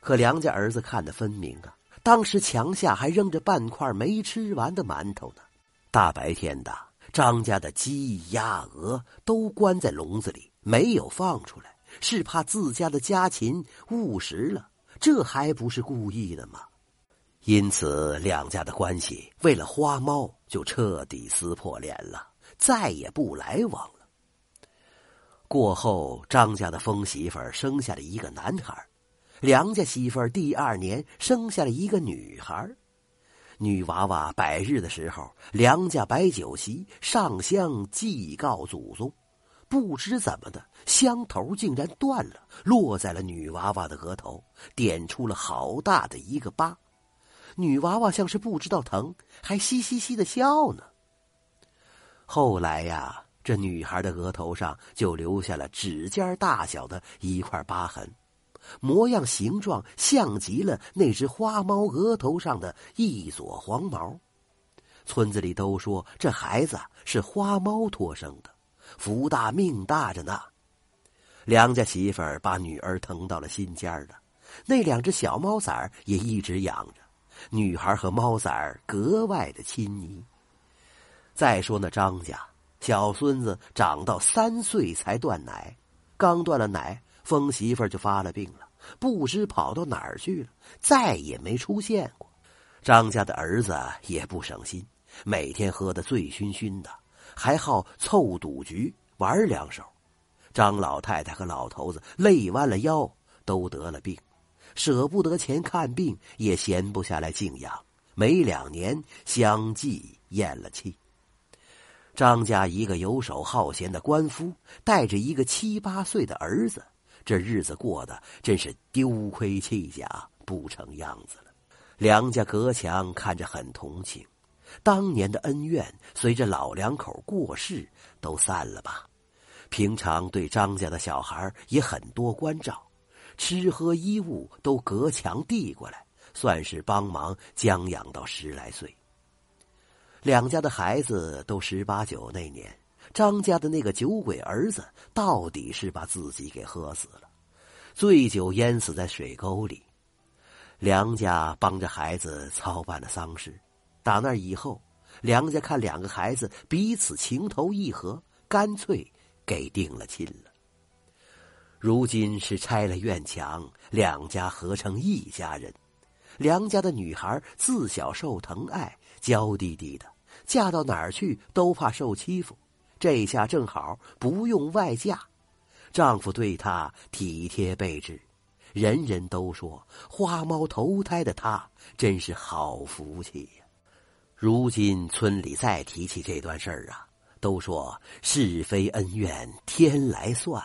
可梁家儿子看得分明啊，当时墙下还扔着半块没吃完的馒头呢。大白天的，张家的鸡、鸭、鹅都关在笼子里，没有放出来，是怕自家的家禽误食了。这还不是故意的吗？因此，两家的关系为了花猫就彻底撕破脸了，再也不来往了。过后，张家的疯媳妇生下了一个男孩，梁家媳妇儿第二年生下了一个女孩。女娃娃百日的时候，梁家摆酒席上香祭告祖宗，不知怎么的，香头竟然断了，落在了女娃娃的额头，点出了好大的一个疤。女娃娃像是不知道疼，还嘻嘻嘻的笑呢。后来呀，这女孩的额头上就留下了指尖大小的一块疤痕，模样形状像极了那只花猫额头上的一撮黄毛。村子里都说这孩子是花猫托生的，福大命大着呢。梁家媳妇儿把女儿疼到了心尖儿了，那两只小猫崽儿也一直养着。女孩和猫崽儿格外的亲昵。再说那张家小孙子长到三岁才断奶，刚断了奶，疯媳妇就发了病了，不知跑到哪儿去了，再也没出现过。张家的儿子也不省心，每天喝得醉醺醺的，还好凑赌局玩两手。张老太太和老头子累弯了腰，都得了病。舍不得钱看病，也闲不下来静养，没两年相继咽了气。张家一个游手好闲的官夫，带着一个七八岁的儿子，这日子过得真是丢盔弃甲，不成样子了。梁家隔墙看着很同情，当年的恩怨随着老两口过世都散了吧。平常对张家的小孩也很多关照。吃喝衣物都隔墙递过来，算是帮忙将养到十来岁。两家的孩子都十八九那年，张家的那个酒鬼儿子到底是把自己给喝死了，醉酒淹死在水沟里。梁家帮着孩子操办了丧事，打那以后，梁家看两个孩子彼此情投意合，干脆给定了亲了。如今是拆了院墙，两家合成一家人。梁家的女孩自小受疼爱，娇滴滴的，嫁到哪儿去都怕受欺负。这下正好不用外嫁，丈夫对她体贴备至，人人都说花猫投胎的她真是好福气呀。如今村里再提起这段事儿啊，都说是非恩怨天来算。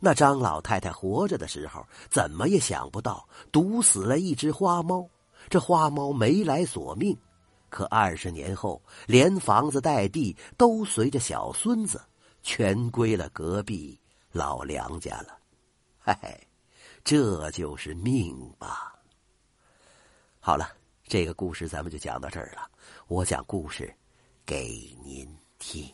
那张老太太活着的时候，怎么也想不到毒死了一只花猫。这花猫没来索命，可二十年后，连房子带地都随着小孙子全归了隔壁老梁家了。嘿嘿，这就是命吧。好了，这个故事咱们就讲到这儿了。我讲故事给您听。